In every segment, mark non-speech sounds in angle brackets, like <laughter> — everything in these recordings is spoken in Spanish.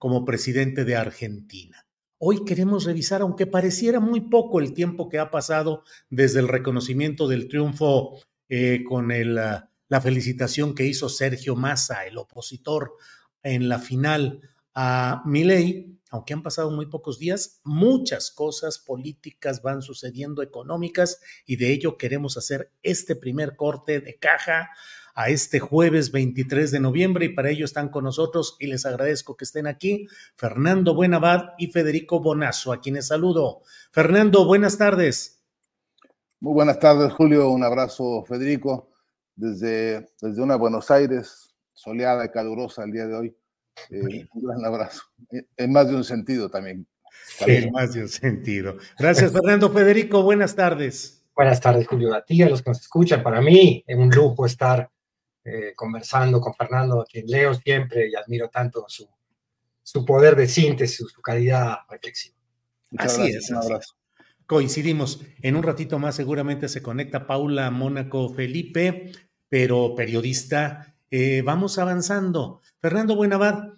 como presidente de Argentina. Hoy queremos revisar, aunque pareciera muy poco el tiempo que ha pasado desde el reconocimiento del triunfo eh, con ah, la felicitación que hizo Sergio Massa, el opositor, en la final a Milei, aunque han pasado muy pocos días, muchas cosas políticas van sucediendo, económicas, y de ello queremos hacer este primer corte de caja a este jueves 23 de noviembre y para ello están con nosotros y les agradezco que estén aquí Fernando Buenabad y Federico Bonazo, a quienes saludo. Fernando, buenas tardes. Muy buenas tardes, Julio. Un abrazo, Federico, desde, desde una Buenos Aires soleada y calurosa el día de hoy. Eh, un gran abrazo. En más de un sentido también. En más de un sentido. Gracias, Fernando. Federico, buenas tardes. Buenas tardes, Julio. A ti, a los que nos escuchan. Para mí es un lujo estar eh, conversando con Fernando, a quien leo siempre y admiro tanto su, su poder de síntesis, su calidad reflexiva. así es. Coincidimos. En un ratito más seguramente se conecta Paula Mónaco Felipe, pero periodista. Eh, vamos avanzando. Fernando Buenavad,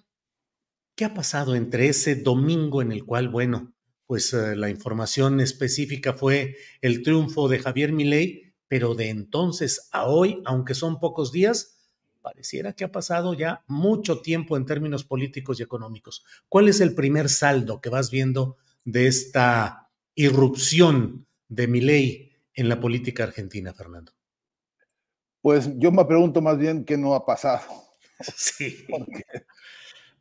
¿qué ha pasado entre ese domingo en el cual, bueno, pues eh, la información específica fue el triunfo de Javier Milei pero de entonces a hoy, aunque son pocos días, pareciera que ha pasado ya mucho tiempo en términos políticos y económicos. ¿Cuál es el primer saldo que vas viendo de esta irrupción de mi ley en la política argentina, Fernando? Pues yo me pregunto más bien qué no ha pasado. <laughs> Sí. Porque,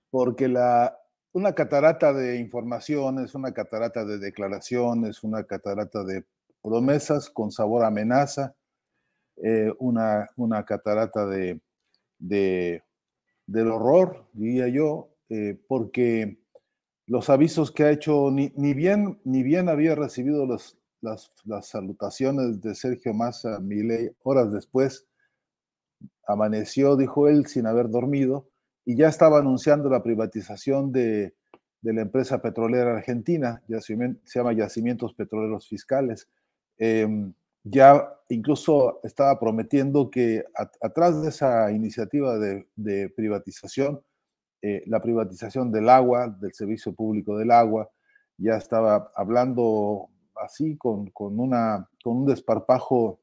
porque la, una catarata de informaciones, una catarata de declaraciones, una catarata de promesas con sabor a amenaza, eh, una, una, catarata de, de, del horror, diría yo, eh, porque los avisos que ha hecho, ni, ni, bien, ni bien había recibido las, las, salutaciones de Sergio Massa Milei, horas después, amaneció, dijo él, sin haber dormido, y ya estaba anunciando la privatización de, de la empresa petrolera argentina, se llama Yacimientos Petroleros Fiscales. Em, ya incluso estaba prometiendo que atrás de esa iniciativa de, privatización, eh, la privatización del agua, del servicio público del agua, ya estaba hablando así con, una, con un desparpajo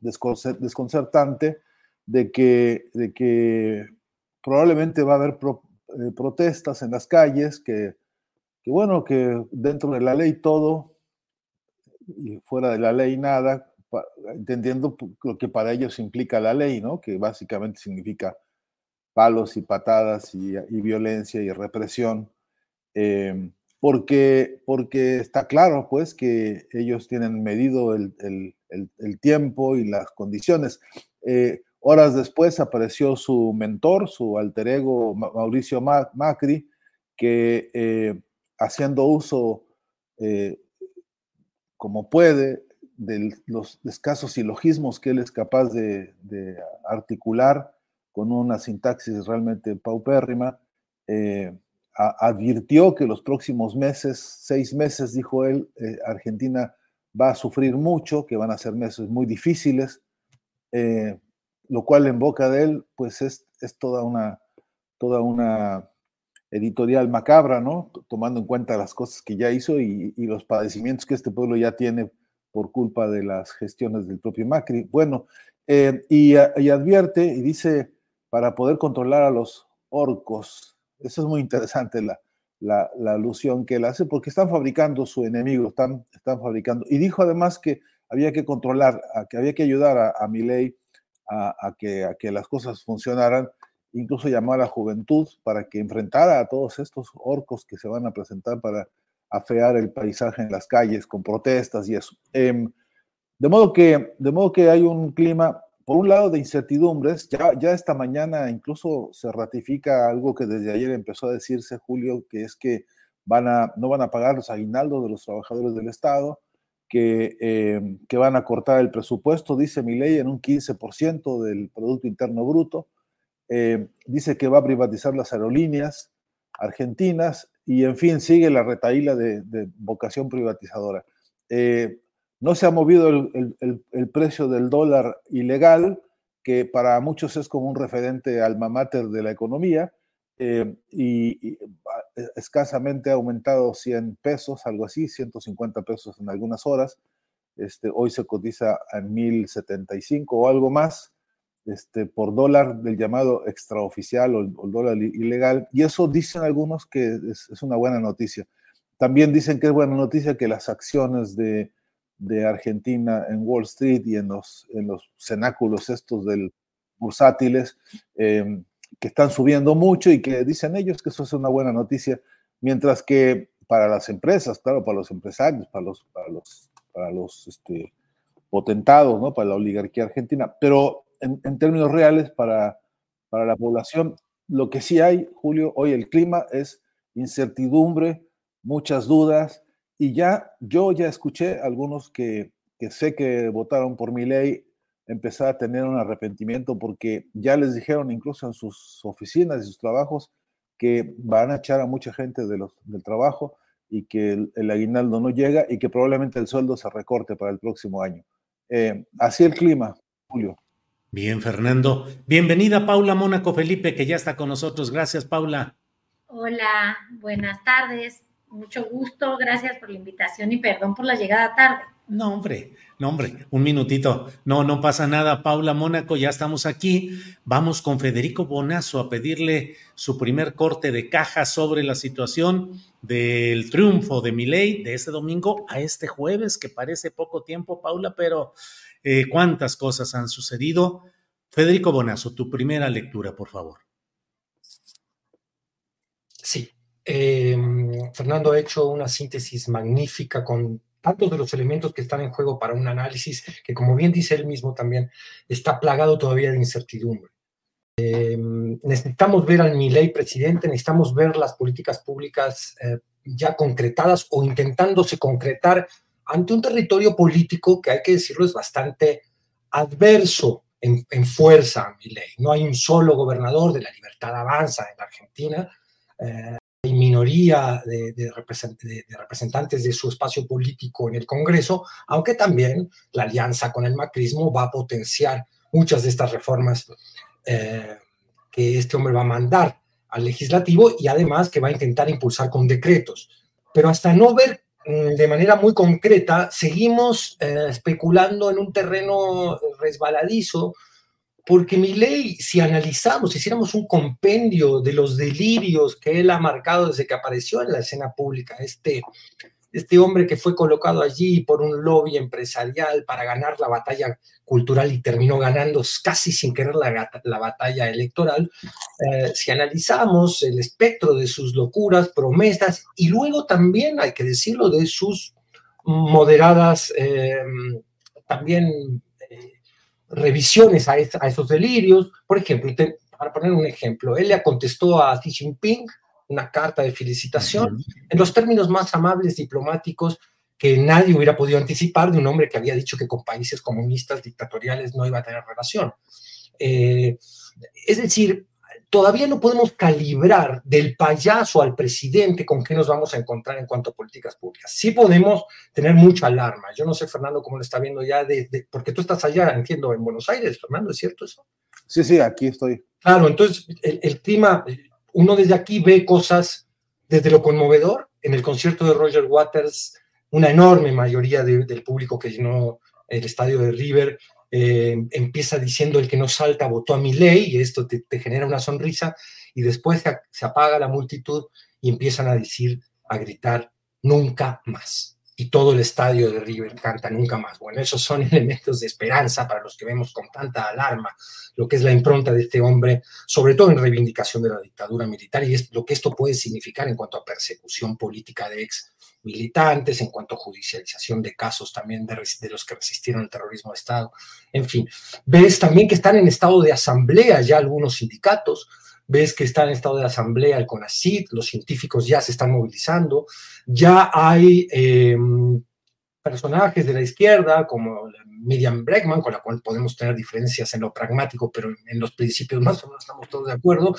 desconcertante de que, de que probablemente va a haber eh, protestas en las calles, que, que bueno, que dentro de la ley todo, fuera de la ley nada, entendiendo lo que para ellos implica la ley, ¿no? Que básicamente significa palos y patadas y, violencia y represión, em, porque, porque está claro, pues, que ellos tienen medido el, tiempo y las condiciones. Eh, horas después apareció su mentor, su alter ego Mauricio Macri, que eh, haciendo uso eh, como puede, de los escasos silogismos que él es capaz de, articular con una sintaxis realmente paupérrima, eh, advirtió que los próximos meses, seis meses, dijo él, eh, Argentina va a sufrir mucho, que van a ser meses muy difíciles. Eh, lo cual en boca de él, pues es, es toda una, toda una editorial macabra, ¿no? Tomando en cuenta las cosas que ya hizo y, los padecimientos que este pueblo ya tiene por culpa de las gestiones del propio Macri. Bueno, eh, y, advierte y dice, para poder controlar a los orcos, eso es muy interesante la, alusión que él hace, porque están fabricando su enemigo, están, están fabricando. Y dijo además que había que controlar, que había que ayudar a, a Milei a, que, a que las cosas funcionaran incluso llamó a la juventud para que enfrentara a todos estos orcos que se van a presentar para afear el paisaje en las calles con protestas y eso. Em, de, modo que, de modo que hay un clima, por un lado, de incertidumbres. Ya, ya esta mañana incluso se ratifica algo que desde ayer empezó a decirse, Julio, que es que van a, no van a pagar los aguinaldos de los trabajadores del Estado, que, em, que van a cortar el presupuesto, dice mi ley, en un 15% del Producto Interno Bruto eh, dice que va a privatizar las aerolíneas argentinas y, en fin, sigue la retaíla de, vocación privatizadora. Eh, no se ha movido el, precio del dólar ilegal, que para muchos es como un referente alma mater de la economía, eh, y, escasamente ha aumentado 100 pesos, algo así, 150 pesos en algunas horas. Este, hoy se cotiza en 1075 o algo más este, por dólar del llamado extraoficial o el, dólar ilegal, y eso dicen algunos que es, una buena noticia. También dicen que es buena noticia que las acciones de, Argentina en Wall Street y en los, en los cenáculos estos del bursátiles, em, que están subiendo mucho y que dicen ellos que eso es una buena noticia, mientras que para las empresas, claro, para los empresarios, para los, para los, para los este, potentados, ¿no? para la oligarquía argentina, pero en, términos reales para, para la población. Lo que sí hay, Julio, hoy el clima es incertidumbre, muchas dudas, y ya yo ya escuché algunos que, que sé que votaron por mi ley empezar a tener un arrepentimiento porque ya les dijeron incluso en sus oficinas y sus trabajos que van a echar a mucha gente de los, del trabajo y que el, aguinaldo no llega y que probablemente el sueldo se recorte para el próximo año. Eh, así el clima, Julio. Bien, Fernando. Bienvenida Paula Mónaco Felipe, que ya está con nosotros. Gracias, Paula. Hola, buenas tardes. Mucho gusto. Gracias por la invitación y perdón por la llegada tarde. No, hombre, no, hombre, un minutito. No, no pasa nada. Paula Mónaco, ya estamos aquí. Vamos con Federico Bonazo a pedirle su primer corte de caja sobre la situación del triunfo de Milei de este domingo a este jueves, que parece poco tiempo, Paula, pero eh, cuántas cosas han sucedido. Federico Bonazo, tu primera lectura, por favor. Sí, em, Fernando ha hecho una síntesis magnífica con tantos de los elementos que están en juego para un análisis que, como bien dice él mismo también, está plagado todavía de incertidumbre. Em, necesitamos ver al Milei presidente, necesitamos ver las políticas públicas eh, ya concretadas o intentándose concretar ante un territorio político que hay que decirlo es bastante adverso en, fuerza a mi ley. No hay un solo gobernador de la libertad avanza en la Argentina. Eh, hay minoría de, representantes de su espacio político en el Congreso, aunque también la alianza con el macrismo va a potenciar muchas de estas reformas eh, que este hombre va a mandar al legislativo y además que va a intentar impulsar con decretos. Pero hasta no ver de manera muy concreta, seguimos eh, especulando en un terreno resbaladizo, porque mi ley, si analizamos, si hiciéramos un compendio de los delirios que él ha marcado desde que apareció en la escena pública, este este hombre que fue colocado allí por un lobby empresarial para ganar la batalla cultural y terminó ganando casi sin querer la, batalla electoral, eh, si analizamos el espectro de sus locuras, promesas y luego también, hay que decirlo, de sus moderadas eh, también eh, revisiones a, esos delirios, por ejemplo, para poner un ejemplo, él le contestó a Xi Jinping una carta de felicitación en los términos más amables diplomáticos que nadie hubiera podido anticipar de un hombre que había dicho que con países comunistas dictatoriales no iba a tener relación. Eh, es decir, todavía no podemos calibrar del payaso al presidente con qué nos vamos a encontrar en cuanto a políticas públicas. Sí podemos tener mucha alarma. Yo no sé, Fernando, cómo lo está viendo ya, de, porque tú estás allá, entiendo, en Buenos Aires, Fernando, ¿es cierto eso? Sí, sí, aquí estoy. Claro, entonces el, el clima, uno desde aquí ve cosas desde lo conmovedor. En el concierto de Roger Waters, una enorme mayoría del público que llenó el estadio de River eh, empieza diciendo el que no salta votó a mi ley y esto te, genera una sonrisa y después se, se, apaga la multitud y empiezan a decir, a gritar, nunca más. Y todo el estadio de River canta nunca más. Bueno, esos son <laughs> elementos de esperanza para los que vemos con tanta alarma lo que es la impronta de este hombre, sobre todo en reivindicación de la dictadura militar y lo que esto puede significar en cuanto a persecución política de ex militantes, en cuanto a judicialización de casos también de, los que resistieron el terrorismo de Estado. En fin, ves también que están en estado de asamblea ya algunos sindicatos, ves que está en estado de asamblea el CONACID, los científicos ya se están movilizando, ya hay em, personajes de la izquierda como Miriam Bregman, con la cual podemos tener diferencias en lo pragmático, pero en los principios más o menos estamos todos de acuerdo,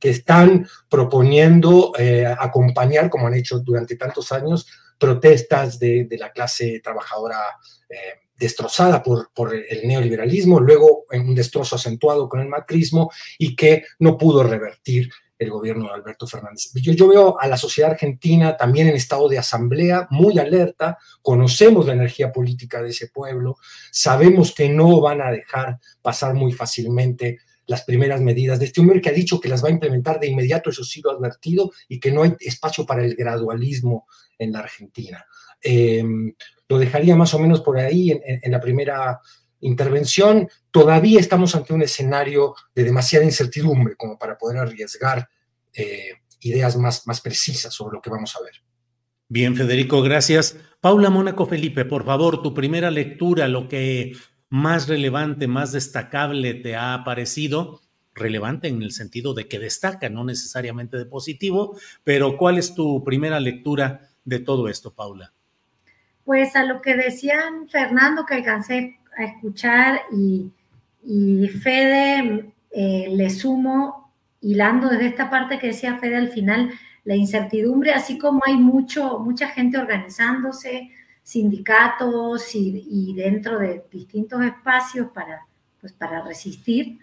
que están proponiendo eh, acompañar, como han hecho durante tantos años, protestas de, la clase trabajadora eh, destrozada por, por, el neoliberalismo, luego en un destrozo acentuado con el macrismo y que no pudo revertir el gobierno de Alberto Fernández. Yo, yo, veo a la sociedad argentina también en estado de asamblea, muy alerta, conocemos la energía política de ese pueblo, sabemos que no van a dejar pasar muy fácilmente las primeras medidas de este hombre que ha dicho que las va a implementar de inmediato, eso sí lo ha advertido, y que no hay espacio para el gradualismo en la Argentina. Em, lo dejaría más o menos por ahí en, la primera intervención. Todavía estamos ante un escenario de demasiada incertidumbre como para poder arriesgar eh, ideas más, más precisas sobre lo que vamos a ver. Bien, Federico, gracias. Paula Mónaco Felipe, por favor, tu primera lectura, lo que más relevante, más destacable te ha parecido? Relevante en el sentido de que destaca, no necesariamente de positivo, pero ¿cuál es tu primera lectura de todo esto, Paula? Pues a lo que decían Fernando, que alcancé a escuchar, y, Fede, eh, le sumo, hilando desde esta parte que decía Fede al final, la incertidumbre, así como hay mucho, mucha gente organizándose, sindicatos y, dentro de distintos espacios para, pues para resistir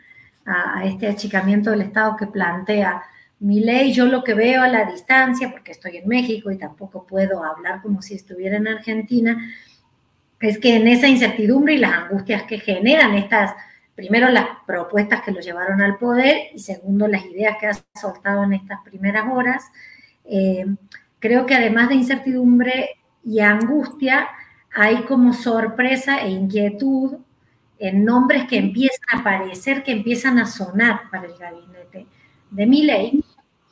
a, este achicamiento del Estado que plantea mi ley. Yo lo que veo a la distancia, porque estoy en México y tampoco puedo hablar como si estuviera en Argentina, es que en esa incertidumbre y las angustias que generan estas, primero las propuestas que lo llevaron al poder y segundo las ideas que ha soltado en estas primeras horas, eh, creo que además de incertidumbre y angustia, hay como sorpresa e inquietud en nombres que empiezan a aparecer, que empiezan a sonar para el gabinete de mi ley.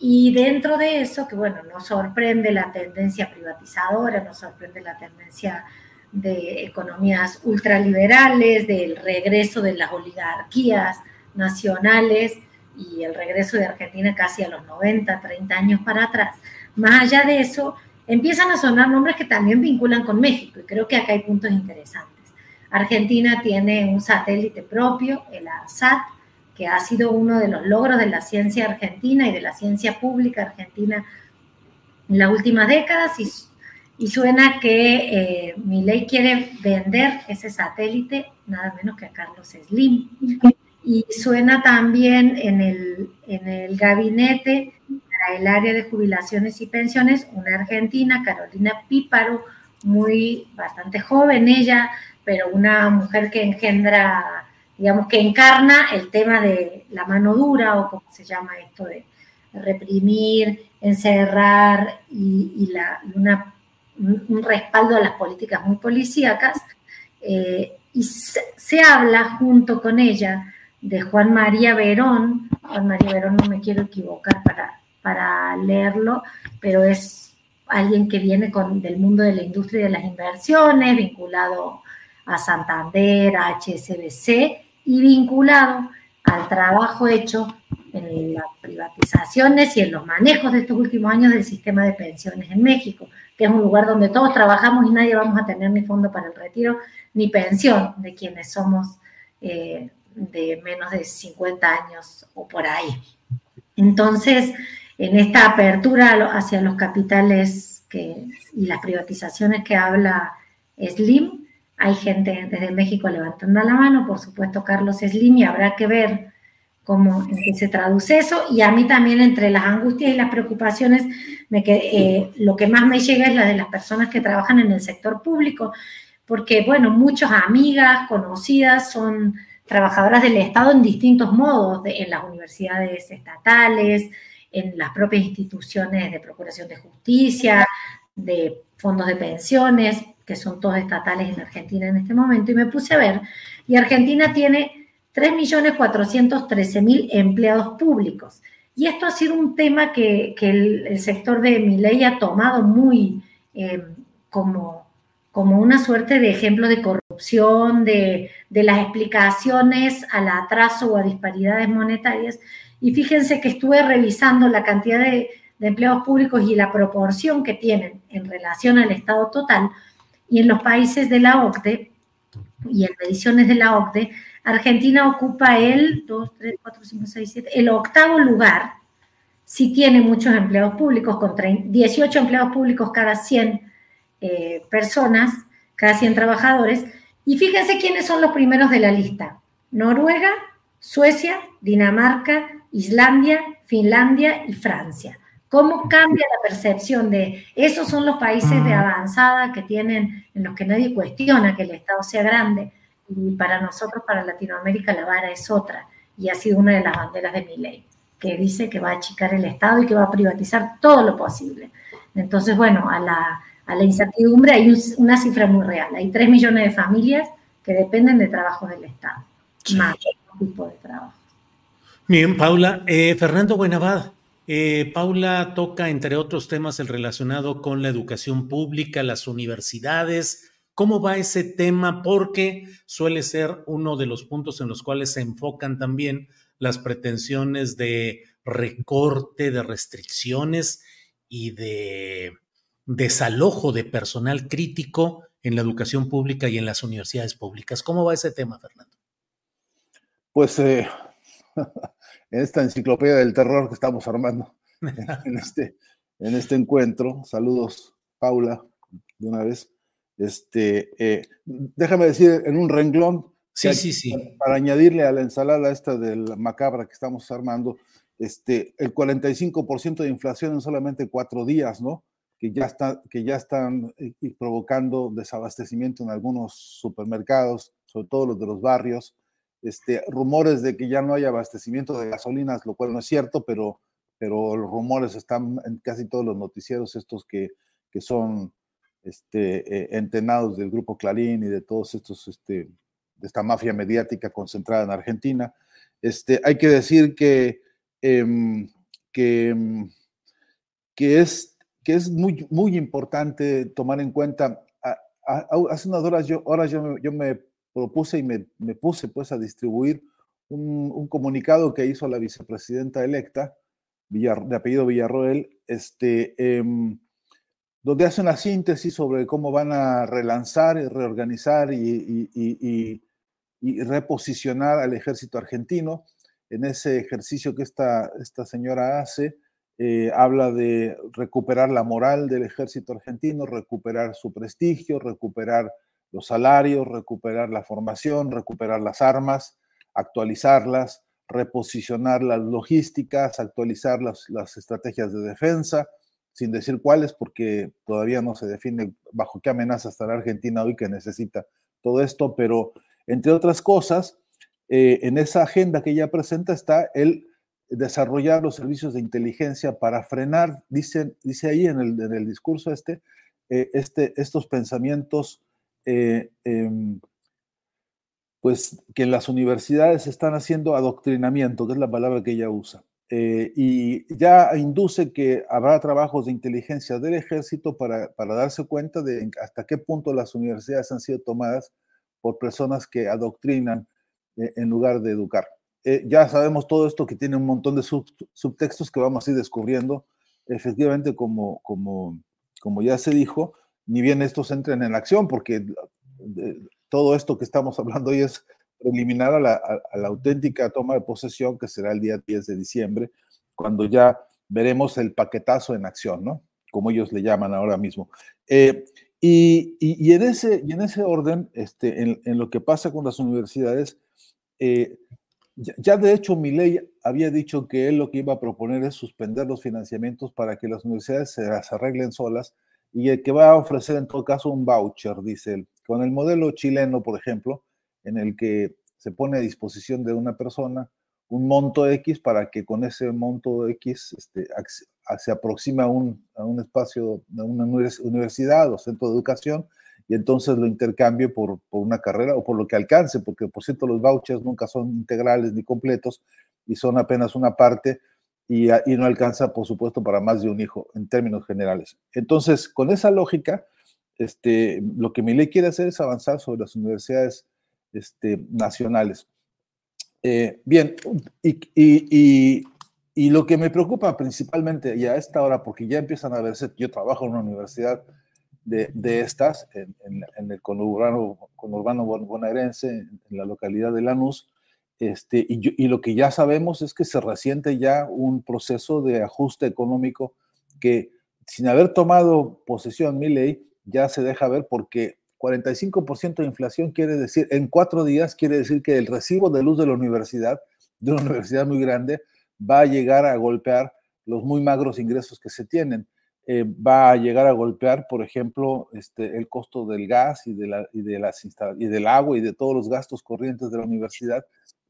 Y dentro de eso, que bueno, nos sorprende la tendencia privatizadora, nos sorprende la tendencia de economías ultraliberales, del regreso de las oligarquías nacionales y el regreso de Argentina casi a los 90, 30 años para atrás. Más allá de eso, empiezan a sonar nombres que también vinculan con México y creo que acá hay puntos interesantes. Argentina tiene un satélite propio, el ARSAT, que ha sido uno de los logros de la ciencia argentina y de la ciencia pública argentina en las últimas décadas y, suena que eh, mi ley quiere vender ese satélite nada menos que a Carlos Slim. Y suena también en el, en el gabinete el área de jubilaciones y pensiones, una argentina, Carolina Píparo, muy bastante joven ella, pero una mujer que engendra, digamos, que encarna el tema de la mano dura o como se llama esto de reprimir, encerrar y, la, un respaldo a las políticas muy policíacas. Eh, y se, habla junto con ella de Juan María Verón, Juan María Verón no me quiero equivocar para para leerlo, pero es alguien que viene con, del mundo de la industria y de las inversiones, vinculado a Santander, a HSBC y vinculado al trabajo hecho en las privatizaciones y en los manejos de estos últimos años del sistema de pensiones en México, que es un lugar donde todos trabajamos y nadie vamos a tener ni fondo para el retiro ni pensión de quienes somos eh, de menos de 50 años o por ahí. Entonces, en esta apertura hacia los capitales y las privatizaciones que habla Slim, hay gente desde México levantando la mano, por supuesto Carlos Slim, y habrá que ver cómo se traduce eso. Y a mí también entre las angustias y las preocupaciones, me eh, lo que más me llega es la de las personas que trabajan en el sector público, porque, bueno, muchas amigas, conocidas, son trabajadoras del Estado en distintos modos, en las universidades estatales, en las propias instituciones de Procuración de Justicia, de fondos de pensiones, que son todos estatales en Argentina en este momento, y me puse a ver, y Argentina tiene 3.413.000 empleados públicos. Y esto ha sido un tema que, el, sector de mi ley ha tomado muy eh, como, como una suerte de ejemplo de corrupción, de, de las explicaciones al atraso o a disparidades monetarias. Y fíjense que estuve revisando la cantidad de, empleados públicos y la proporción que tienen en relación al Estado total. Y en los países de la OCDE y en mediciones de la OCDE, Argentina ocupa el 2, 3, 4, 5, 6, 7, el octavo lugar. Si tiene muchos empleados públicos, con 18 empleados públicos cada 100 eh, personas, cada 100 trabajadores. Y fíjense quiénes son los primeros de la lista. Noruega, Suecia, Dinamarca, Islandia, Finlandia y Francia. ¿Cómo cambia la percepción de esos son los países de avanzada que tienen, en los que nadie cuestiona que el Estado sea grande? Y para nosotros, para Latinoamérica, la vara es otra. Y ha sido una de las banderas de mi ley, que dice que va a achicar el Estado y que va a privatizar todo lo posible. Entonces, bueno, a la, a la incertidumbre hay una cifra muy real. Hay 3 millones de familias que dependen de trabajos del Estado, más tipo de trabajo. Bien, Paula. Eh, Fernando Buenavad, eh, Paula toca, entre otros temas, el relacionado con la educación pública, las universidades. ¿Cómo va ese tema? Porque suele ser uno de los puntos en los cuales se enfocan también las pretensiones de recorte, de restricciones y de desalojo de personal crítico en la educación pública y en las universidades públicas. ¿Cómo va ese tema, Fernando? Pues eh, <laughs> en esta enciclopedia del terror que estamos armando <laughs> en este, en este encuentro. Saludos, Paula, de una vez. Este, eh, déjame decir en un renglón, sí, sí, sí. Para, añadirle a la ensalada esta del macabra que estamos armando, este, el 45% de inflación en solamente cuatro días, ¿no? Que ya, está, que ya están eh, provocando desabastecimiento en algunos supermercados, sobre todo los de los barrios este, rumores de que ya no hay abastecimiento de gasolinas, lo cual no es cierto, pero, pero los rumores están en casi todos los noticieros estos que, que son este, eh, entenados del grupo Clarín y de todos estos, este, de esta mafia mediática concentrada en Argentina. Este, hay que decir que, em, que, em, que, es, que es muy, muy importante tomar en cuenta, hace unas horas yo, horas yo, yo me propuse y me, puse pues a distribuir un, comunicado que hizo la vicepresidenta electa, de apellido Villarroel, este, em, donde hace una síntesis sobre cómo van a relanzar y reorganizar y, reposicionar al ejército argentino. En ese ejercicio que esta, esta señora hace, eh, habla de recuperar la moral del ejército argentino, recuperar su prestigio, recuperar los salarios, recuperar la formación, recuperar las armas, actualizarlas, reposicionar las logísticas, actualizar las, estrategias de defensa, sin decir cuáles, porque todavía no se define bajo qué amenaza está la Argentina hoy que necesita todo esto, pero entre otras cosas, eh, en esa agenda que ella presenta está el desarrollar los servicios de inteligencia para frenar, dice, dice ahí en el, discurso este, eh, este, estos pensamientos eh, em, pues que en las universidades están haciendo adoctrinamiento, que es la palabra que ella usa. Eh, y ya induce que habrá trabajos de inteligencia del ejército para, para, darse cuenta de hasta qué punto las universidades han sido tomadas por personas que adoctrinan eh, en lugar de educar. ya sabemos todo esto que tiene un montón de subtextos que vamos a ir descubriendo. Efectivamente, como, como, como ya se dijo, ni bien estos entren en acción, porque eh, todo esto que estamos hablando hoy es preliminar a la, auténtica toma de posesión que será el día 10 de diciembre cuando ya veremos el paquetazo en acción, ¿no? Como ellos le llaman ahora mismo. Eh, y, en ese, y en ese orden, este, en, lo que pasa con las universidades, eh, ya, de hecho mi ley había dicho que él lo que iba a proponer es suspender los financiamientos para que las universidades se las arreglen solas y el que va a ofrecer en todo caso un voucher, dice él, con el modelo chileno, por ejemplo, en el que se pone a disposición de una persona un monto X para que con ese monto X este, se aproxima a un, a un espacio, a una universidad o centro de educación y entonces lo intercambie por, por, una carrera o por lo que alcance, porque por cierto los vouchers nunca son integrales ni completos y son apenas una parte y, y, no alcanza, por supuesto, para más de un hijo en términos generales. Entonces, con esa lógica, este, lo que mi ley quiere hacer es avanzar sobre las universidades este, nacionales. Eh, bien, y, y, y, lo que me preocupa principalmente, y a esta hora, porque ya empiezan a verse, yo trabajo en una universidad de, de estas, en, en, el conurbano, conurbano bonaerense, en, la localidad de Lanús, este, y, lo que ya sabemos es que se resiente ya un proceso de ajuste económico que, sin haber tomado posesión mi ley, ya se deja ver porque 45% de inflación quiere decir, en cuatro días quiere decir que el recibo de luz de la universidad, de una universidad muy grande, va a llegar a golpear los muy magros ingresos que se tienen. Eh, va a llegar a golpear, por ejemplo, este, el costo del gas y, de la, y, de las y del agua y de todos los gastos corrientes de la universidad,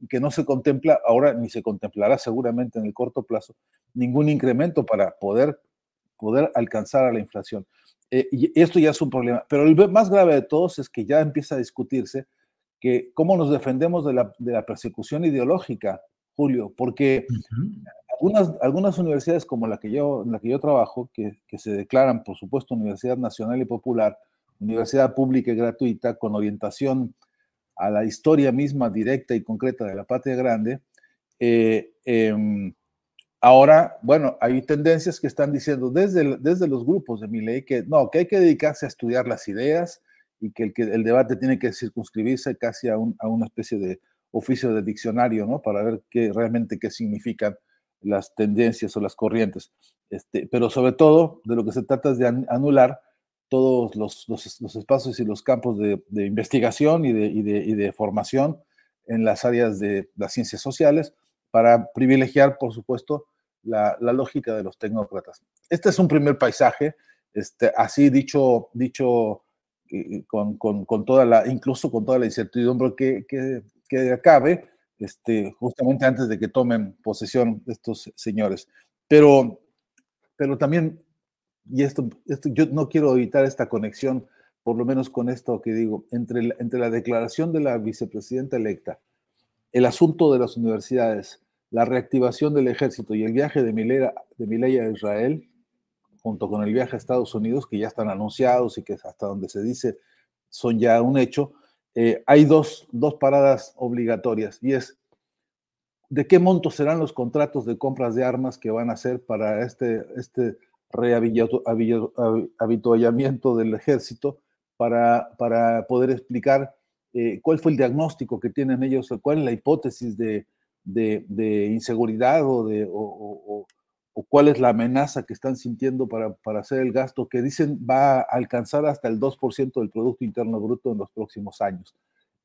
que no se contempla ahora ni se contemplará seguramente en el corto plazo ningún incremento para poder, poder alcanzar a la inflación. Eh, y esto ya es un problema. Pero el más grave de todos es que ya empieza a discutirse que cómo nos defendemos de la, de la persecución ideológica, Julio, porque algunas, algunas universidades como la que yo, en la que yo trabajo, que, que se declaran, por supuesto, Universidad Nacional y Popular, universidad pública y gratuita, con orientación a la historia misma directa y concreta de la patria grande, eh, eh, Ahora, bueno, hay tendencias que están diciendo desde, desde los grupos de mi ley que no, que hay que dedicarse a estudiar las ideas y que el, que el debate tiene que circunscribirse casi a, un, a una especie de oficio de diccionario, ¿no? Para ver qué, realmente qué significan las tendencias o las corrientes. Este, pero sobre todo, de lo que se trata es de anular todos los, los, los espacios y los campos de, de investigación y de, y, de, y de formación en las áreas de las ciencias sociales para privilegiar, por supuesto, la, lógica de los tecnócratas. Este es un primer paisaje, este, así dicho, dicho eh, con, con, toda la, incluso con toda la incertidumbre que, que, que acabe, este, justamente antes de que tomen posesión estos señores. Pero, pero también, y esto, esto, yo no quiero evitar esta conexión, por lo menos con esto que digo, entre, entre la declaración de la vicepresidenta electa, el asunto de las universidades, la reactivación del ejército y el viaje de Milei, a Israel, junto con el viaje a Estados Unidos, que ya están anunciados y que hasta donde se dice son ya un hecho, eh, hay dos, dos paradas obligatorias y es de qué monto serán los contratos de compras de armas que van a hacer para este, este rehabituallamiento del ejército para, para poder explicar eh, cuál fue el diagnóstico que tienen ellos, cuál es la hipótesis de, de, inseguridad o, de, o, cuál es la amenaza que están sintiendo para, para, hacer el gasto que dicen va a alcanzar hasta el 2% del Producto Interno Bruto en los próximos años.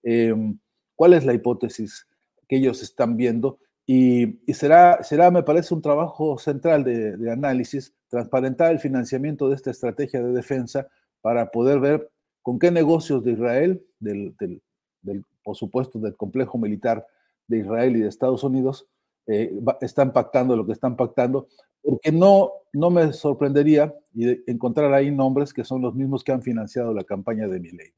Em, ¿Cuál es la hipótesis que ellos están viendo? Y, será, será, me parece, un trabajo central de, análisis, transparentar el financiamiento de esta estrategia de defensa para poder ver con qué negocios de Israel, del, del, por supuesto del complejo militar de Israel y de Estados Unidos eh, están pactando lo que están pactando, porque no, no me sorprendería encontrar ahí nombres que son los mismos que han financiado la campaña de mi ley.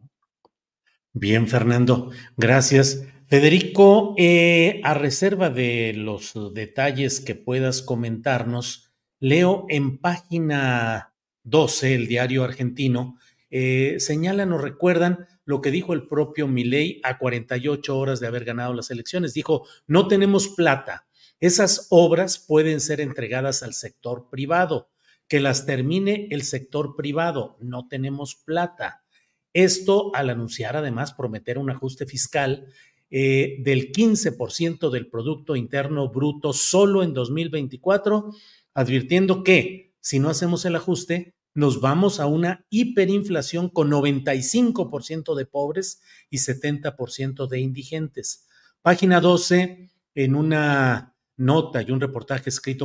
Bien, Fernando, gracias. Federico, eh, a reserva de los detalles que puedas comentarnos, leo en página 12, el diario argentino, eh, señalan o recuerdan lo que dijo el propio Milei a 48 horas de haber ganado las elecciones. Dijo, no tenemos plata. Esas obras pueden ser entregadas al sector privado, que las termine el sector privado. No tenemos plata. Esto al anunciar además prometer un ajuste fiscal eh, del 15% del Producto Interno Bruto solo en 2024, advirtiendo que si no hacemos el ajuste, nos vamos a una hiperinflación con 95% de pobres y 70% de indigentes. Página 12, en una nota y un reportaje escrito.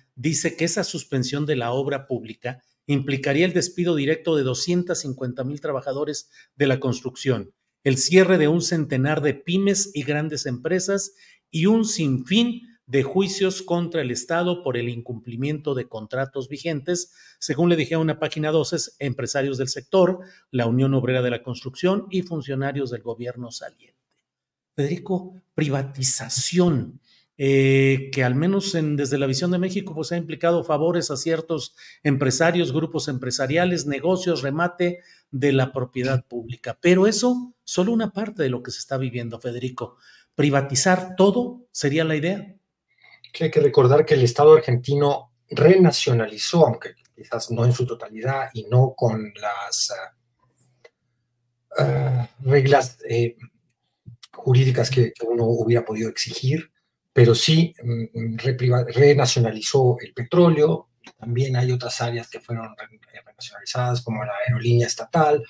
dice que esa suspensión de la obra pública implicaría el despido directo de 250 mil trabajadores de la construcción, el cierre de un centenar de pymes y grandes empresas y un sinfín de juicios contra el Estado por el incumplimiento de contratos vigentes, según le dije a una página 12, empresarios del sector, la Unión Obrera de la Construcción y funcionarios del gobierno saliente. Federico, privatización. Eh, que al menos en, desde la visión de México pues ha implicado favores a ciertos empresarios, grupos empresariales, negocios, remate de la propiedad pública. Pero eso solo una parte de lo que se está viviendo, Federico. Privatizar todo sería la idea. hay que recordar que el Estado argentino renacionalizó, aunque quizás no en su totalidad y no con las uh, reglas eh, jurídicas que, que uno hubiera podido exigir, pero sí mm, renacionalizó el petróleo, también hay otras áreas que fueron renacionalizadas, como la aerolínea estatal.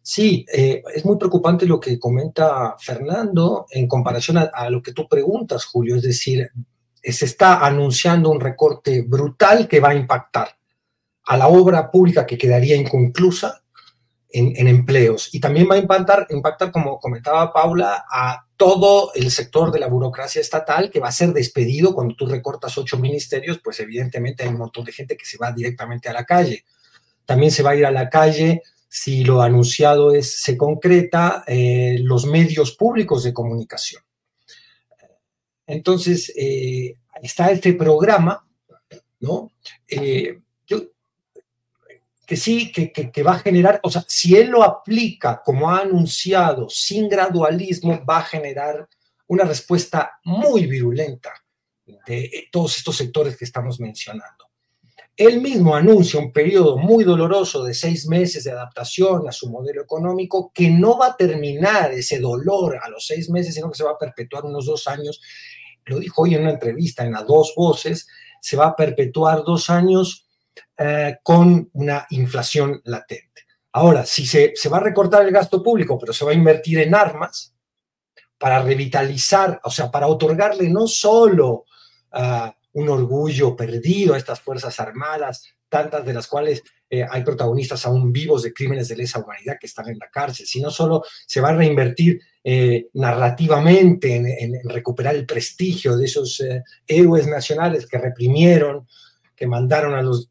Sí, eh, es muy preocupante lo que comenta Fernando en comparación a, lo que tú preguntas, Julio, es decir, se está anunciando un recorte brutal que va a impactar a la obra pública que quedaría inconclusa en, empleos y también va a impactar, impactar, como comentaba Paula, a todo el sector de la burocracia estatal que va a ser despedido cuando tú recortas ocho ministerios, pues evidentemente hay un montón de gente que se va directamente a la calle. También se va a ir a la calle, si lo anunciado es, se concreta, eh, los medios públicos de comunicación. Entonces, eh, está este programa, ¿no? Eh, que sí, que, que, va a generar, o sea, si él lo aplica como ha anunciado, sin gradualismo, va a generar una respuesta muy virulenta de todos estos sectores que estamos mencionando. Él mismo anuncia un periodo muy doloroso de seis meses de adaptación a su modelo económico que no va a terminar ese dolor a los seis meses, sino que se va a perpetuar unos dos años. Lo dijo hoy en una entrevista en las dos voces, se va a perpetuar dos años eh, con una inflación latente. Ahora, si se, va a recortar el gasto público, pero se va a invertir en armas para revitalizar, o sea, para otorgarle no solo ah, un orgullo perdido a estas Fuerzas Armadas, tantas de las cuales eh, hay protagonistas aún vivos de crímenes de lesa humanidad que están en la cárcel, sino solo se va a reinvertir eh, narrativamente en, recuperar el prestigio de esos héroes nacionales que reprimieron, que mandaron a los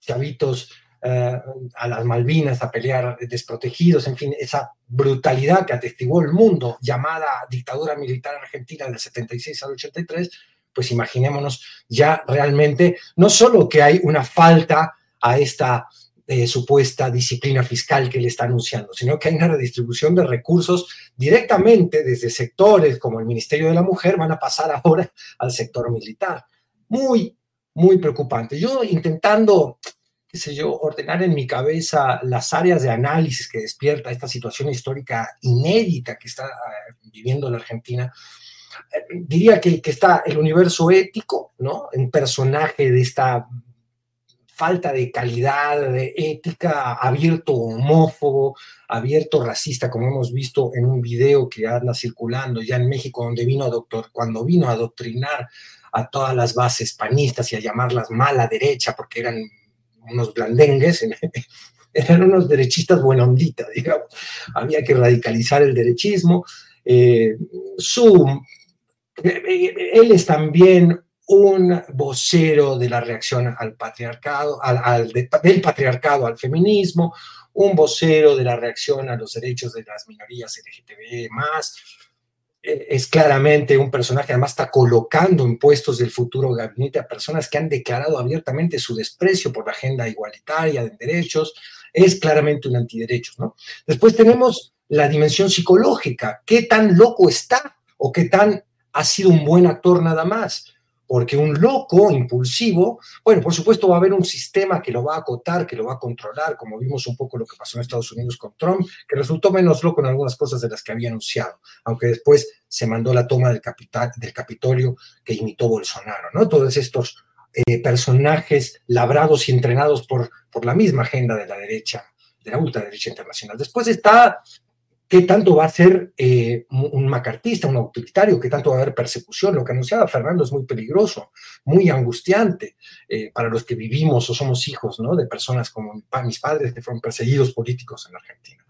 chavitos eh, a las Malvinas a pelear desprotegidos, en fin, esa brutalidad que atestiguó el mundo llamada dictadura militar argentina del 76 al 83, pues imaginémonos ya realmente no solo que hay una falta a esta eh, supuesta disciplina fiscal que le está anunciando, sino que hay una redistribución de recursos directamente desde sectores como el Ministerio de la Mujer van a pasar ahora al sector militar. Muy, muy preocupante. Yo intentando qué sé yo, ordenar en mi cabeza las áreas de análisis que despierta esta situación histórica inédita que está eh, viviendo la Argentina, eh, diría que, que, está el universo ético, ¿no? Un personaje de esta falta de calidad, de ética, abierto homófobo, abierto racista, como hemos visto en un video que anda circulando ya en México, donde vino a doctor, cuando vino a adoctrinar a todas las bases panistas y a llamarlas mala derecha, porque eran unos blandengues, <laughs> eran unos derechistas buenonditas, digamos. Había que radicalizar el derechismo. Eh, eh, él es también un vocero de la reacción al patriarcado, al, del patriarcado al feminismo, un vocero de la reacción a los derechos de las minorías LGTB más. Eh, es claramente un personaje, además está colocando en puestos del futuro gabinete a personas que han declarado abiertamente su desprecio por la agenda igualitaria de derechos, es claramente un antiderecho, ¿no? Después tenemos la dimensión psicológica, qué tan loco está o qué tan ha sido un buen actor nada más porque un loco impulsivo, bueno, por supuesto va a haber un sistema que lo va a acotar, que lo va a controlar, como vimos un poco lo que pasó en Estados Unidos con Trump, que resultó menos loco en algunas cosas de las que había anunciado, aunque después se mandó la toma del, capital, del Capitolio que imitó Bolsonaro, ¿no? Todos estos eh, personajes labrados y entrenados por, por la misma agenda de la derecha, de la ultraderecha internacional. Después está qué tanto va a ser eh, un macartista, un autoritario, qué tanto va a haber persecución. Lo que anunciaba Fernando es muy peligroso, muy angustiante eh, para los que vivimos o somos hijos ¿no? de personas como mis padres que fueron perseguidos políticos en Argentina.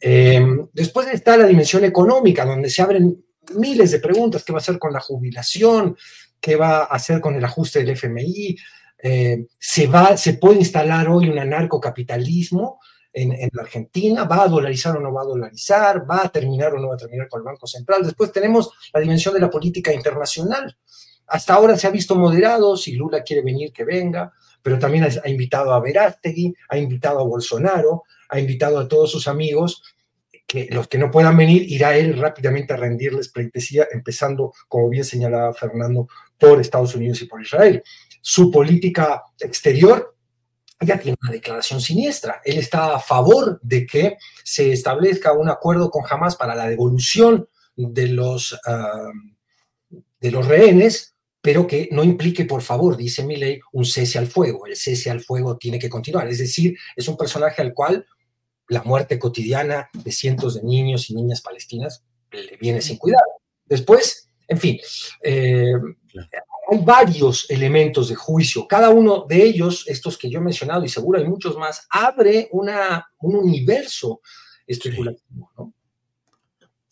Em, después está la dimensión económica, donde se abren miles de preguntas, ¿qué va a hacer con la jubilación? ¿Qué va a hacer con el ajuste del FMI? Eh, ¿se, va, ¿Se puede instalar hoy un anarcocapitalismo? En, la Argentina, va a dolarizar o no va a dolarizar, va a terminar o no va a terminar con el Banco Central. Después tenemos la dimensión de la política internacional. Hasta ahora se ha visto moderado, si Lula quiere venir, que venga, pero también ha, invitado a Verástegui, ha invitado a Bolsonaro, ha invitado a todos sus amigos, que los que no puedan venir, irá él rápidamente a rendirles pleitesía, empezando, como bien señalaba Fernando, por Estados Unidos y por Israel. Su política exterior ya tiene una declaración siniestra. Él está a favor de que se establezca un acuerdo con Hamas para la devolución de los, ah, de los rehenes, pero que no implique, por favor, dice mi ley, un cese al fuego. El cese al fuego tiene que continuar. Es decir, es un personaje al cual la muerte cotidiana de cientos de niños y niñas palestinas le viene sin cuidado. Después, en fin, eh, hay varios elementos de juicio. Cada uno de ellos, estos que yo he mencionado y seguro hay muchos más, abre una, un universo especulativo.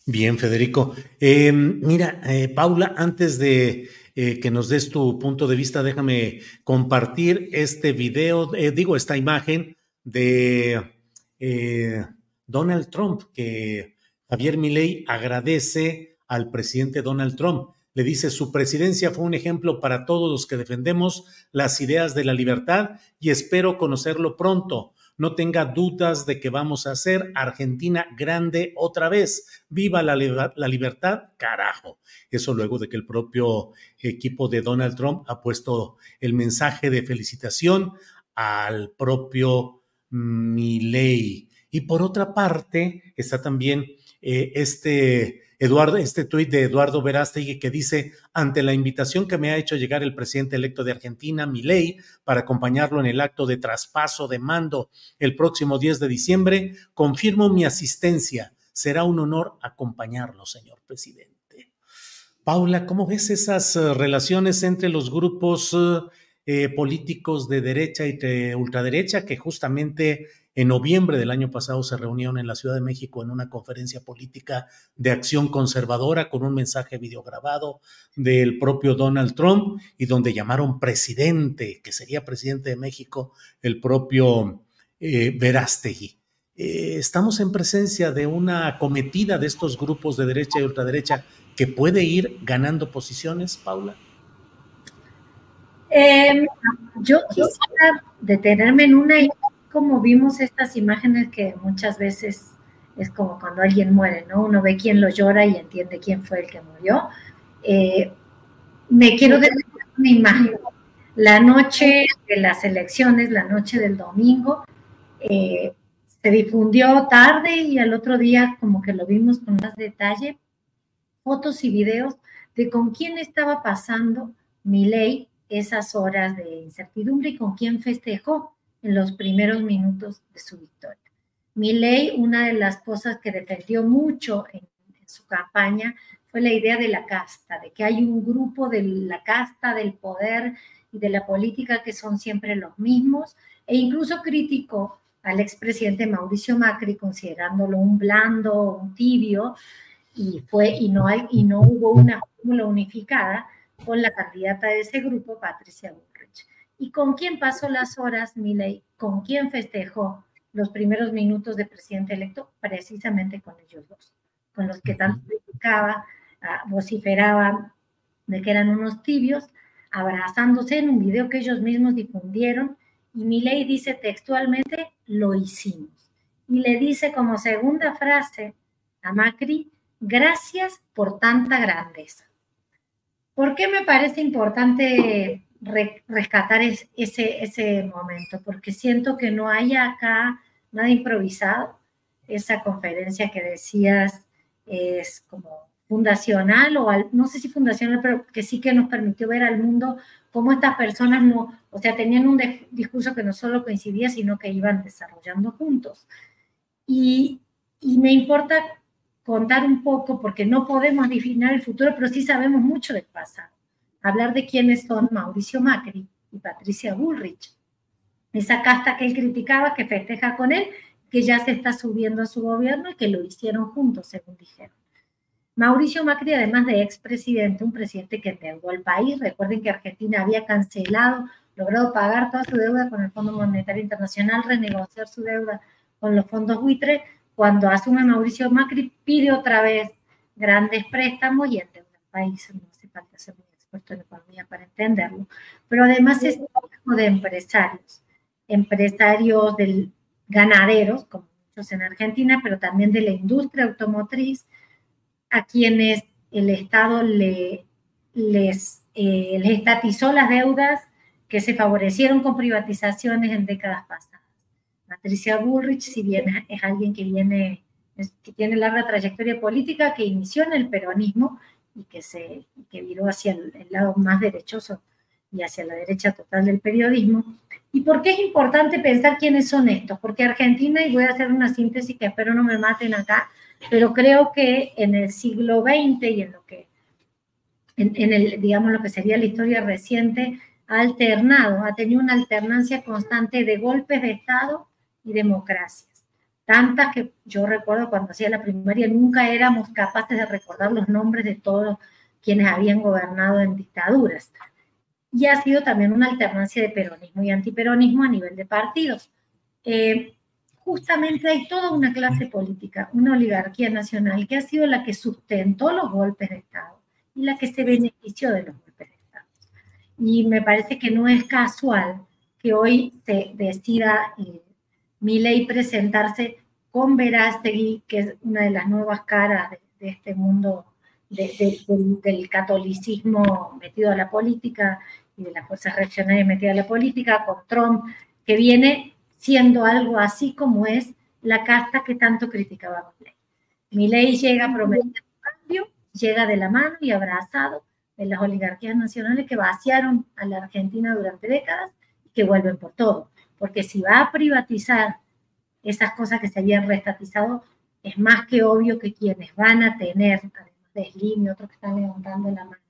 Bien, Federico. Eh, mira, eh, Paula, antes de eh, que nos des tu punto de vista, déjame compartir este video, digo, esta imagen de Donald Trump, que Javier Milei agradece al presidente Donald Trump le dice, su presidencia fue un ejemplo para todos los que defendemos las ideas de la libertad y espero conocerlo pronto. No tenga dudas de que vamos a hacer Argentina grande otra vez. Viva la, la libertad, carajo. Eso luego de que el propio equipo de Donald Trump ha puesto el mensaje de felicitación al propio Milley. Y por otra parte, está también eh, este Eduardo, este tuit de Eduardo Verástegui que dice, ante la invitación que me ha hecho llegar el presidente electo de Argentina, Milei, para acompañarlo en el acto de traspaso de mando el próximo 10 de diciembre, confirmo mi asistencia. Será un honor acompañarlo, señor presidente. Paula, ¿cómo ves esas eh, relaciones entre los grupos eh, políticos de derecha y de ultraderecha que justamente en noviembre del año pasado se reunieron en la Ciudad de México en una conferencia política de acción conservadora con un mensaje videograbado del propio Donald Trump y donde llamaron presidente, que sería presidente de México, el propio eh, Verástegui. Eh, estamos en presencia de una acometida de estos grupos de derecha y ultraderecha que puede ir ganando posiciones, Paula. Em, yo quisiera detenerme en una como vimos estas imágenes que muchas veces es como cuando alguien muere, ¿no? Uno ve quién lo llora y entiende quién fue el que murió. Eh, me quiero decir una imagen. La noche de las elecciones, la noche del domingo, eh, se difundió tarde y al otro día como que lo vimos con más detalle, fotos y videos de con quién estaba pasando mi ley esas horas de incertidumbre y con quién festejó en los primeros minutos de su victoria. Milley, una de las cosas que defendió mucho en, su campaña fue la idea de la casta, de que hay un grupo de la casta, del poder y de la política que son siempre los mismos, e incluso criticó al expresidente Mauricio Macri considerándolo un blando, un tibio, y, no, hubo una fórmula unificada con la candidata de ese grupo, Patricia Bullrich. ¿Y con quién pasó las horas, Milei? ¿Con quién festejó los primeros minutos de presidente electo? Precisamente con ellos dos, con los que tanto criticaba, ah, vociferaba de que eran unos tibios, abrazándose en un video que ellos mismos difundieron. Y Milei dice textualmente, lo hicimos. Y le dice como segunda frase a Macri, gracias por tanta grandeza. ¿Por qué me parece importante rescatar ese, ese momento? Porque siento que no hay acá nada improvisado. Esa conferencia que decías es como fundacional o no sé si fundacional, pero que sí que nos permitió ver al mundo cómo estas personas no, o sea, tenían un discurso que no solo coincidía, sino que iban desarrollando juntos. Y, y me importa contar un poco, porque no podemos adivinar el futuro, pero sí sabemos mucho del pasado. Hablar de quiénes son Mauricio Macri y Patricia Bullrich. Esa casta que él criticaba, que festeja con él, que ya se está subiendo a su gobierno y que lo hicieron juntos, según dijeron. Mauricio Macri, además de expresidente, un presidente que endeudó al país. Recuerden que Argentina había cancelado, logrado pagar toda su deuda con el Fondo Monetario Internacional, renegociar su deuda con los fondos buitre cuando asume Mauricio Macri, pide otra vez grandes préstamos y endeuda el país. No hace falta ser muy experto en economía para entenderlo. Pero además es un de empresarios, empresarios del, ganaderos, como muchos en Argentina, pero también de la industria automotriz, a quienes el Estado le, les, eh, les estatizó las deudas que se favorecieron con privatizaciones en décadas pasadas. Patricia Bullrich, si bien es alguien que viene, que tiene larga trayectoria política, que inició en el peronismo y que se que viró hacia el, lado más derechoso y hacia la derecha total del periodismo. ¿Y por qué es importante pensar quiénes son estos? Porque Argentina, y voy a hacer una síntesis que espero no me maten acá, pero creo que en el siglo XX y en lo que, en, el, digamos, lo que sería la historia reciente, ha alternado, ha tenido una alternancia constante de golpes de Estado y democracias. Tantas que yo recuerdo cuando hacía la primaria, nunca éramos capaces de recordar los nombres de todos quienes habían gobernado en dictaduras. Y ha sido también una alternancia de peronismo y antiperonismo a nivel de partidos. Eh, justamente hay toda una clase política, una oligarquía nacional que ha sido la que sustentó los golpes de Estado y la que se benefició de los golpes de Estado. Y me parece que no es casual que hoy se decida eh, mi ley presentarse con Verástegui, que es una de las nuevas caras de, este mundo del, catolicismo metido a la política y de las fuerzas reaccionarias metidas a la política, con Trump, que viene siendo algo así como es la casta que tanto criticaba Mi ley llega prometiendo cambio, llega de la mano y abrazado de las oligarquías nacionales que vaciaron a la Argentina durante décadas y que vuelven por todo porque si va a privatizar esas cosas que se habían restatizado, es más que obvio que quienes van a tener, además de Slim y otros que están levantando la mano,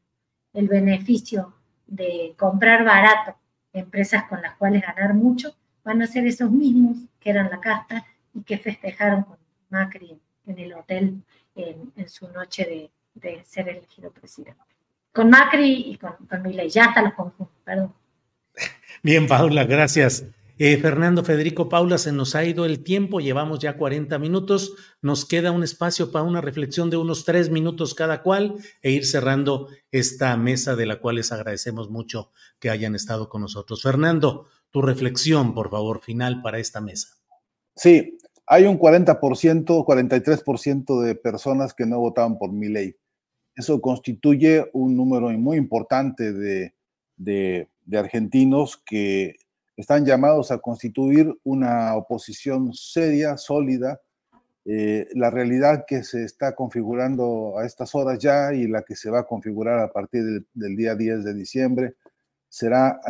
el beneficio de comprar barato empresas con las cuales ganar mucho, van a ser esos mismos que eran la casta y que festejaron con Macri en el hotel en, su noche de, ser elegido presidente. Con Macri y con, con Milei, ya hasta los confundo, perdón. Bien, Paula, gracias. Eh, Fernando Federico Paula, se nos ha ido el tiempo, llevamos ya 40 minutos, nos queda un espacio para una reflexión de unos tres minutos cada cual e ir cerrando esta mesa de la cual les agradecemos mucho que hayan estado con nosotros. Fernando, tu reflexión, por favor, final para esta mesa. Sí, hay un 40%, 43% de personas que no votaban por mi ley. Eso constituye un número muy importante de, de argentinos que están llamados a constituir una oposición seria, sólida. Eh, la realidad que se está configurando a estas horas ya y la que se va a configurar a partir del, día 10 de diciembre será,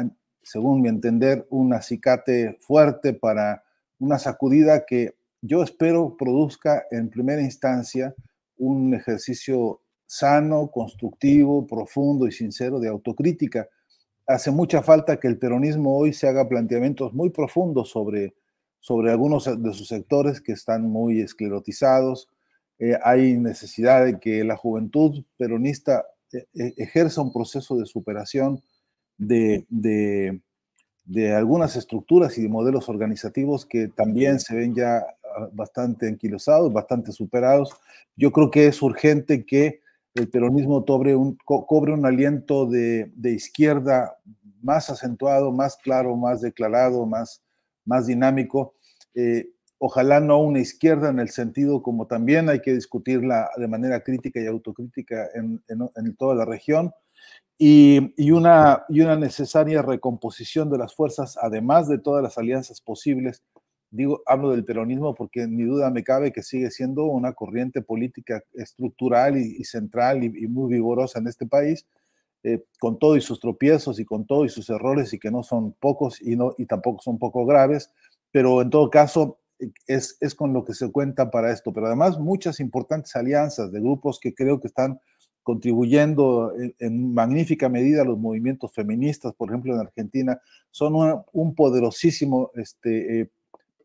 según mi entender, un acicate fuerte para una sacudida que yo espero produzca en primera instancia un ejercicio sano, constructivo, profundo y sincero de autocrítica. Hace mucha falta que el peronismo hoy se haga planteamientos muy profundos sobre, sobre algunos de sus sectores que están muy esclerotizados. Eh, hay necesidad de que la juventud peronista eh, eh, ejerza un proceso de superación de, de, algunas estructuras y de modelos organizativos que también se ven ya ah, bastante anquilosados, bastante superados. Yo creo que es urgente que el peronismo cobre un, aliento de, izquierda más acentuado, más claro, más declarado, más, dinámico. Eh, ojalá no una izquierda en el sentido como también hay que discutirla de manera crítica y autocrítica en, toda la región, y una necesaria recomposición de las fuerzas, además de todas las alianzas posibles. Digo, hablo del peronismo porque ni duda me cabe que sigue siendo una corriente política estructural y, y central y, y, muy vigorosa en este país, eh, con todo y sus tropiezos y con todo y sus errores y que no son pocos y, no, y tampoco son poco graves, pero en todo caso es, es con lo que se cuenta para esto. Pero además muchas importantes alianzas de grupos que creo que están contribuyendo en, en, magnífica medida a los movimientos feministas, por ejemplo, en Argentina, son una, un poderosísimo este, eh,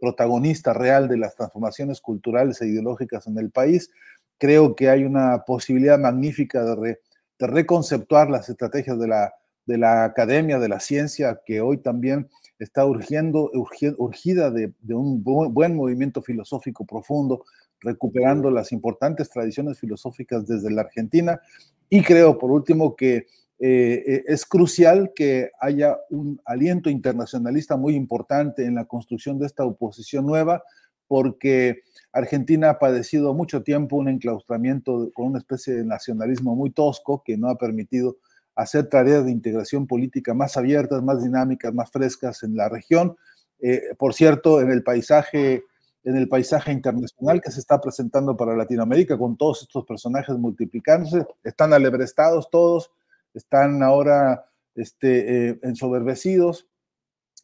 protagonista real de las transformaciones culturales e ideológicas en el país. Creo que hay una posibilidad magnífica de, re, de reconceptuar las estrategias de la, de la academia, de la ciencia, que hoy también está urgiendo, urgida de un buen movimiento filosófico profundo, recuperando las importantes tradiciones filosóficas desde la Argentina. Y creo, por último, que eh, es crucial que haya un aliento internacionalista muy importante en la construcción de esta oposición nueva, porque Argentina ha padecido mucho tiempo un enclaustramiento con una especie de nacionalismo muy tosco que no ha permitido hacer tareas de integración política más abiertas, más dinámicas, más frescas en la región. Eh, por cierto, en el paisaje en el paisaje internacional que se está presentando para Latinoamérica con todos estos personajes multiplicándose. Están alebrestados todos, están ahora este, eh, ensoberbecidos,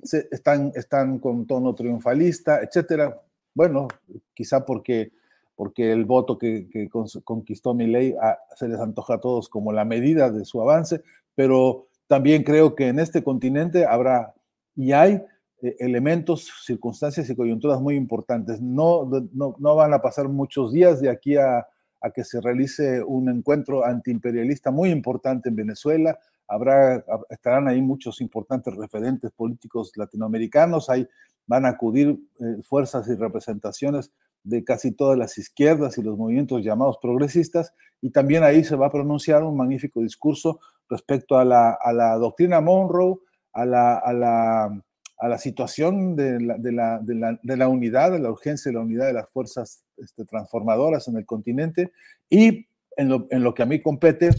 están, están con tono triunfalista, etcétera. Bueno, quizá porque, porque el voto que, conquistó mi ley a, se les antoja a todos como la medida de su avance, pero también creo que en este continente habrá y hay eh, elementos, circunstancias y coyunturas muy importantes. No, no, no, van a pasar muchos días de aquí a, a que se realice un encuentro antiimperialista muy importante en Venezuela. Habrá, estarán ahí muchos importantes referentes políticos latinoamericanos. Hay, van a acudir eh, fuerzas y representaciones de casi todas las izquierdas y los movimientos llamados progresistas, y también ahí se va a pronunciar un magnífico discurso respecto a la, a la doctrina Monroe, a la, a la a la situación de la, de, la, de, la, unidad, de la urgencia de la unidad de las fuerzas este, transformadoras en el continente y en lo, en lo que a mí compete,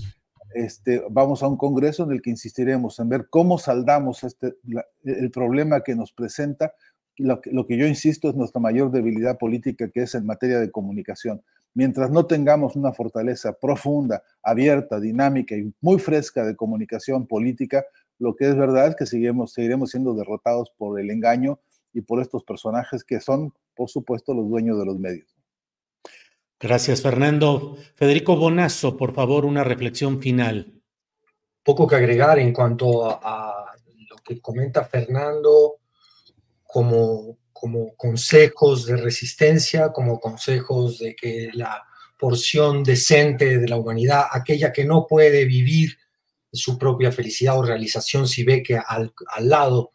este, vamos a un congreso en el que insistiremos en ver cómo saldamos este, el problema que nos presenta. Lo que, lo que yo insisto es nuestra mayor debilidad política, que es en materia de comunicación. Mientras no tengamos una fortaleza profunda, abierta, dinámica y muy fresca de comunicación política, lo que es verdad es que seguiremos, seguiremos siendo derrotados por el engaño y por estos personajes que son, por supuesto, los dueños de los medios. Gracias, Fernando. Federico Bonazo, por favor, una reflexión final. Poco que agregar en cuanto a, lo que comenta Fernando como, como consejos de resistencia, como consejos de que la porción decente de la humanidad, aquella que no puede vivir su propia felicidad o realización si ve que al, al lado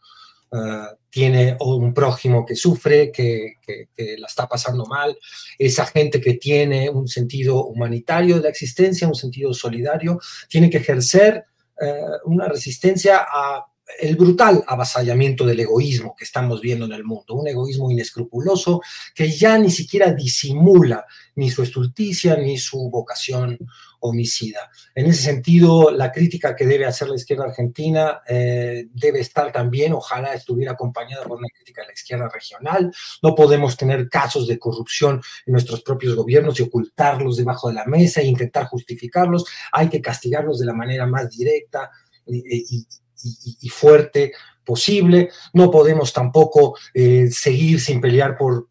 uh, tiene un prójimo que sufre, que, que, que, la está pasando mal, esa gente que tiene un sentido humanitario de la existencia, un sentido solidario, tiene que ejercer uh, una resistencia a el brutal avasallamiento del egoísmo que estamos viendo en el mundo, un egoísmo inescrupuloso que ya ni siquiera disimula ni su estulticia ni su vocación homicida. En ese sentido, la crítica que debe hacer la izquierda argentina eh, debe estar también, ojalá estuviera acompañada por una crítica de la izquierda regional. No podemos tener casos de corrupción en nuestros propios gobiernos y ocultarlos debajo de la mesa e intentar justificarlos. Hay que castigarlos de la manera más directa y, y, fuerte posible. No podemos tampoco eh, seguir sin pelear por,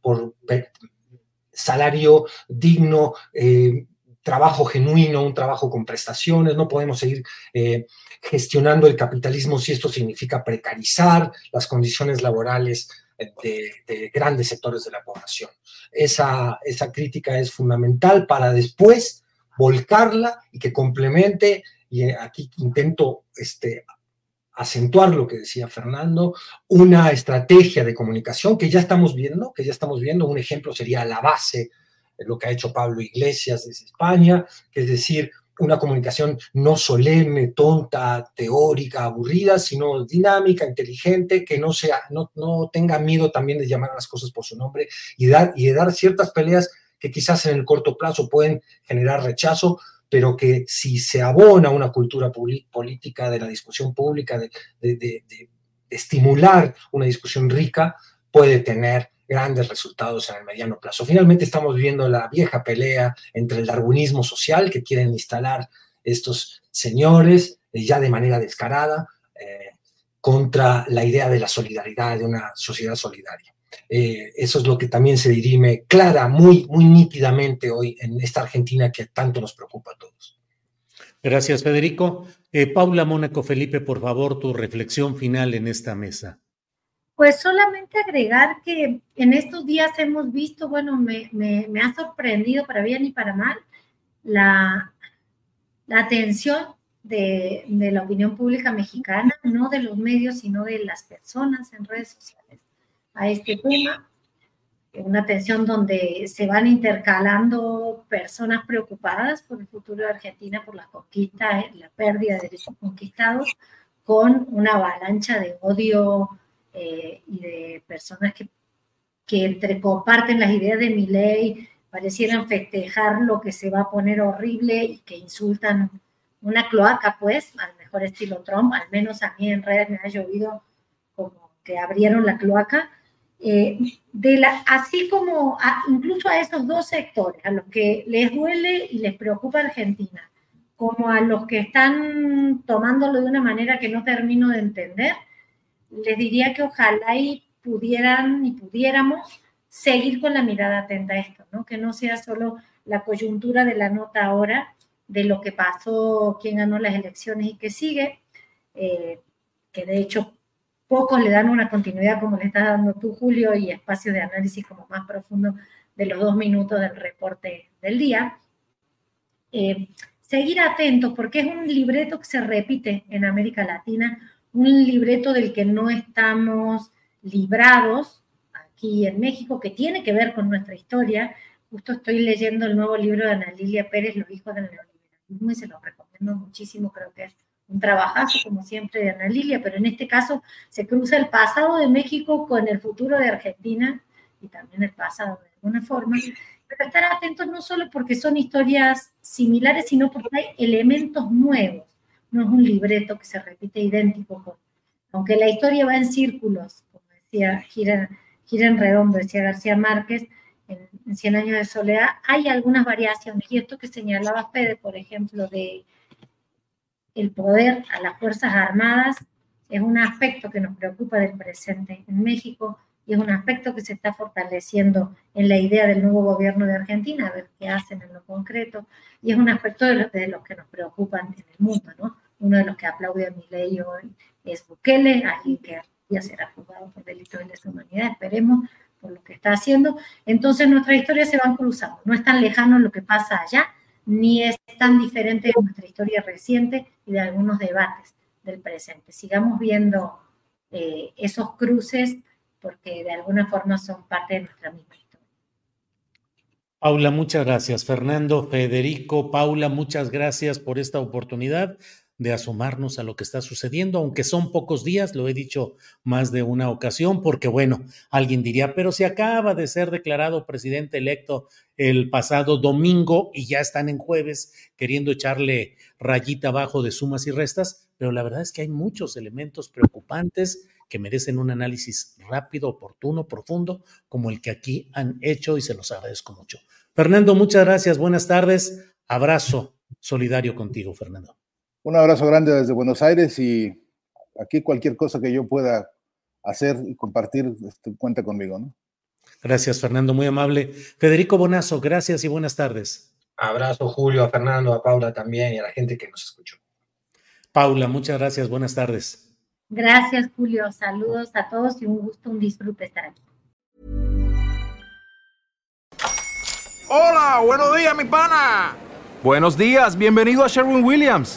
salario digno, eh, trabajo genuino, un trabajo con prestaciones. No podemos seguir eh, gestionando el capitalismo si esto significa precarizar las condiciones laborales de, grandes sectores de la población. Esa, esa crítica es fundamental para después volcarla y que complemente, y aquí intento este, acentuar lo que decía Fernando, una estrategia de comunicación que ya estamos viendo, que ya estamos viendo, un ejemplo sería la base, de lo que ha hecho Pablo Iglesias desde España, que es decir, una comunicación no solemne, tonta, teórica, aburrida, sino dinámica, inteligente, que no, sea, no, no tenga miedo también de llamar a las cosas por su nombre y, dar, y de dar ciertas peleas que quizás en el corto plazo pueden generar rechazo, pero que si se abona una cultura política de la discusión pública, de, estimular una discusión rica, puede tener grandes resultados en el mediano plazo. Finalmente estamos viendo la vieja pelea entre el darwinismo social que quieren instalar estos señores eh, ya de manera descarada eh, contra la idea de la solidaridad, de una sociedad solidaria. Eh, eso es lo que también se dirime clara, muy, muy nítidamente hoy en esta Argentina que tanto nos preocupa a todos. Gracias, Federico. Paula Mónaco Felipe, por favor, tu reflexión final en esta mesa. Pues solamente agregar que en estos días hemos visto, bueno, me, ha sorprendido para bien y para mal la, la atención de, de, la opinión pública mexicana, no de los medios, sino de las personas en redes sociales a este tema. Una atención donde se van intercalando personas preocupadas por el futuro de Argentina, por la conquista, la pérdida de derechos conquistados, con una avalancha de odio eh, y de personas que, que entre comparten las ideas de mi ley, parecieran festejar lo que se va a poner horrible y que insultan una cloaca, pues, al mejor estilo Trump, al menos a mí en redes me ha llovido como que abrieron la cloaca. Eh, de la, así como incluso a esos dos sectores, a los que les duele y les preocupa Argentina, como a los que están tomándolo de una manera que no termino de entender, les diría que ojalá y pudieran y pudiéramos seguir con la mirada atenta a esto, ¿no? Que no sea solo la coyuntura de la nota ahora de lo que pasó, quién ganó las elecciones y qué sigue, eh, que de hecho pocos le dan una continuidad como le estás dando tú, Julio, y espacio de análisis como más profundo de los dos minutos del reporte del día. Eh, seguir atentos porque es un libreto que se repite en América Latina un libreto del que no estamos librados aquí en México, que tiene que ver con nuestra historia. Justo estoy leyendo el nuevo libro de Ana Lilia Pérez, Los hijos del neoliberalismo, y se lo recomiendo muchísimo, creo que es un trabajazo, como siempre, de Ana Lilia, pero en este caso se cruza el pasado de México con el futuro de Argentina y también el pasado de alguna forma. Pero estar atentos no solo porque son historias similares, sino porque hay elementos nuevos no es un libreto que se repite idéntico, aunque la historia va en círculos, como decía, gira, gira en redondo, decía García Márquez, en, en, Cien años de soledad, hay algunas variaciones, y esto que señalaba Fede, por ejemplo, de el poder a las Fuerzas Armadas, es un aspecto que nos preocupa del presente en México, y es un aspecto que se está fortaleciendo en la idea del nuevo gobierno de Argentina, a ver qué hacen en lo concreto, y es un aspecto de los, de los que nos preocupan en el mundo, ¿no? Uno de los que aplaude a mi ley hoy es Bukele, alguien que ya será juzgado por delitos de lesa humanidad, esperemos por lo que está haciendo. Entonces nuestras historias se van cruzando, no es tan lejano lo que pasa allá, ni es tan diferente de nuestra historia reciente y de algunos debates del presente. Sigamos viendo eh, esos cruces porque de alguna forma son parte de nuestra misma historia. Paula, muchas gracias. Fernando, Federico, Paula, muchas gracias por esta oportunidad de asomarnos a lo que está sucediendo, aunque son pocos días, lo he dicho más de una ocasión, porque bueno, alguien diría, pero se acaba de ser declarado presidente electo el pasado domingo y ya están en jueves queriendo echarle rayita abajo de sumas y restas, pero la verdad es que hay muchos elementos preocupantes que merecen un análisis rápido, oportuno, profundo, como el que aquí han hecho y se los agradezco mucho. Fernando, muchas gracias, buenas tardes, abrazo solidario contigo, Fernando. Un abrazo grande desde Buenos Aires y aquí cualquier cosa que yo pueda hacer y compartir, este, cuenta conmigo, ¿no? Gracias, Fernando, muy amable. Federico Bonazo, gracias y buenas tardes. Abrazo, Julio, a Fernando, a Paula también y a la gente que nos escuchó. Paula, muchas gracias, buenas tardes. Gracias, Julio. Saludos a todos y un gusto, un disfrute estar aquí. Hola, buenos días, mi pana. Buenos días, bienvenido a Sherwin Williams.